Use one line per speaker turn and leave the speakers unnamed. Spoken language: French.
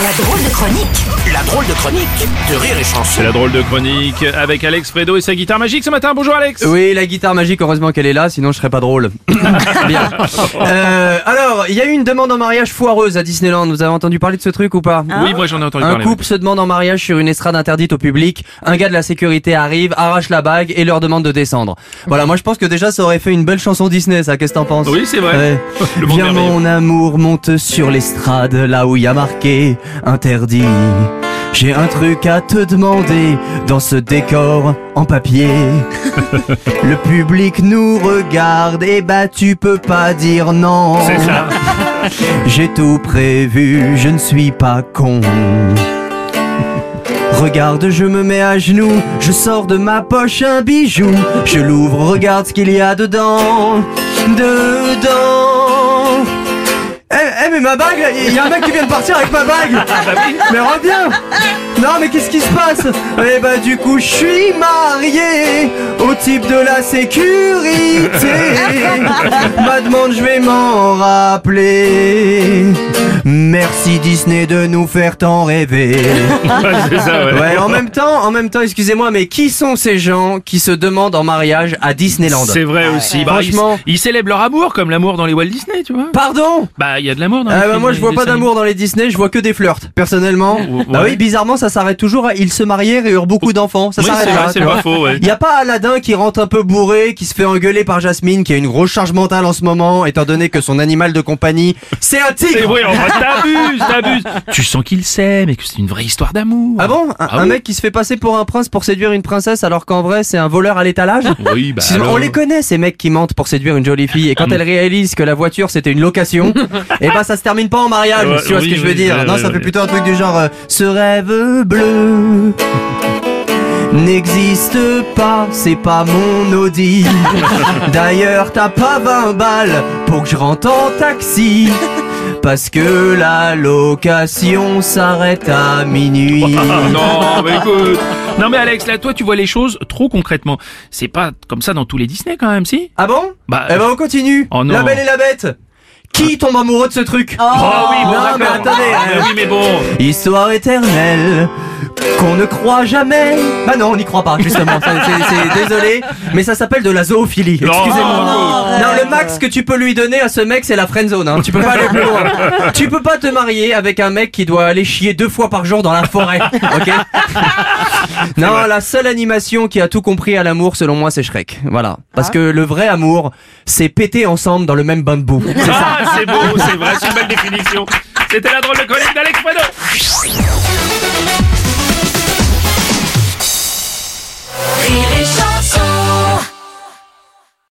La drôle de chronique
La drôle de chronique de Rire et Chanson.
C'est la drôle de chronique avec Alex Fredo et sa guitare magique ce matin. Bonjour Alex.
Oui, la guitare magique, heureusement qu'elle est là, sinon je serais pas drôle. Bien. Euh, alors, il y a eu une demande en mariage foireuse à Disneyland. Vous avez entendu parler de ce truc ou pas
Oui, moi j'en ai entendu
Un
parler.
couple se demande en mariage sur une estrade interdite au public. Un gars de la sécurité arrive, arrache la bague et leur demande de descendre. Voilà, moi je pense que déjà ça aurait fait une belle chanson Disney, ça. Qu'est-ce que t'en penses?
Oui, c'est vrai.
Ouais.
Le
Viens mon amour, monte sur l'estrade, là où il y a marqué interdit. J'ai un truc à te demander dans ce décor en papier. Le public nous regarde et bah tu peux pas dire non.
C'est ça.
J'ai tout prévu, je ne suis pas con. Regarde, je me mets à genoux, je sors de ma poche un bijou, je l'ouvre, regarde ce qu'il y a dedans, dedans. Ma bague, il y a un mec qui vient de partir avec ma bague. Mais reviens. Non, mais qu'est-ce qui se passe Eh bah du coup, je suis marié au type de la sécurité. Ma demande, je vais m'en rappeler. Merci Disney de nous faire tant rêver.
c'est ça, ouais.
Ouais, en même temps, en même temps, excusez-moi, mais qui sont ces gens qui se demandent en mariage à Disneyland
C'est vrai aussi. Bah,
Franchement.
ils, célèbrent leur amour comme l'amour dans les Walt Disney, tu vois.
Pardon
Bah, il y a de l'amour dans les
Ah bah
films,
moi je vois
les
pas d'amour dans les Disney, je vois que des flirts, personnellement.
Ouais.
Bah oui, bizarrement ça s'arrête toujours à ils se marièrent et eurent beaucoup d'enfants. Ça
Oui,
s'arrête
c'est
là,
vrai, c'est pas faux, ouais.
Y a pas Aladdin qui rentre un peu bourré, qui se fait engueuler par Jasmine, qui a une grosse charge mentale en ce moment, étant donné que son animal de compagnie, c'est un tigre
oui, t'abuses, t'abuses. Tu sens qu'il s'aime et que c'est une vraie histoire d'amour.
Ah bon? Un,
Ah
un
oui.
mec qui se fait passer pour un prince pour séduire une princesse alors qu'en vrai c'est un voleur à l'étalage?
Oui, bah. Alors.
on les connaît ces mecs qui mentent pour séduire une jolie fille et quand elle réalise que la voiture c'était une location, et ben ça se termine pas en mariage,
Ouais,
tu vois
oui,
ce que je veux
oui,
dire
ouais,
Non,
ouais,
ça fait plutôt un truc du genre euh, ce rêve bleu n'existe pas, c'est pas mon Audi. D'ailleurs, t'as pas 20 balles pour que je rentre en taxi. Parce que la location s'arrête à minuit.
Non, mais écoute. Non, mais Alex, là, toi, tu vois les choses trop concrètement. C'est pas comme ça dans tous les Disney, quand même, si?
Ah bon?
Bah,
Eh ben on continue.
Oh non.
la belle et la bête. Qui tombe amoureux de ce truc
Oh oui, bon,
non, mais attendez.
Ah, mais oui, mais bon.
Histoire éternelle qu'on ne croit jamais. Bah non, on n'y croit pas justement. C'est- c'est- c'est- désolé, mais ça s'appelle de la zoophilie. Excusez-moi. Non, le max que tu peux lui donner à ce mec, c'est la friendzone. Hein. Tu peux pas aller plus loin. Tu peux pas te marier avec un mec qui doit aller chier deux fois par jour dans la forêt. Ok? Non, la seule animation qui a tout compris à l'amour, selon moi, c'est Shrek. Voilà. Parce que le vrai amour, c'est péter ensemble dans le même bain de boue. C'est ça.
Ah, c'est beau, c'est vrai, c'est une belle définition. C'était la drôle de chronique d'Alex Fredo.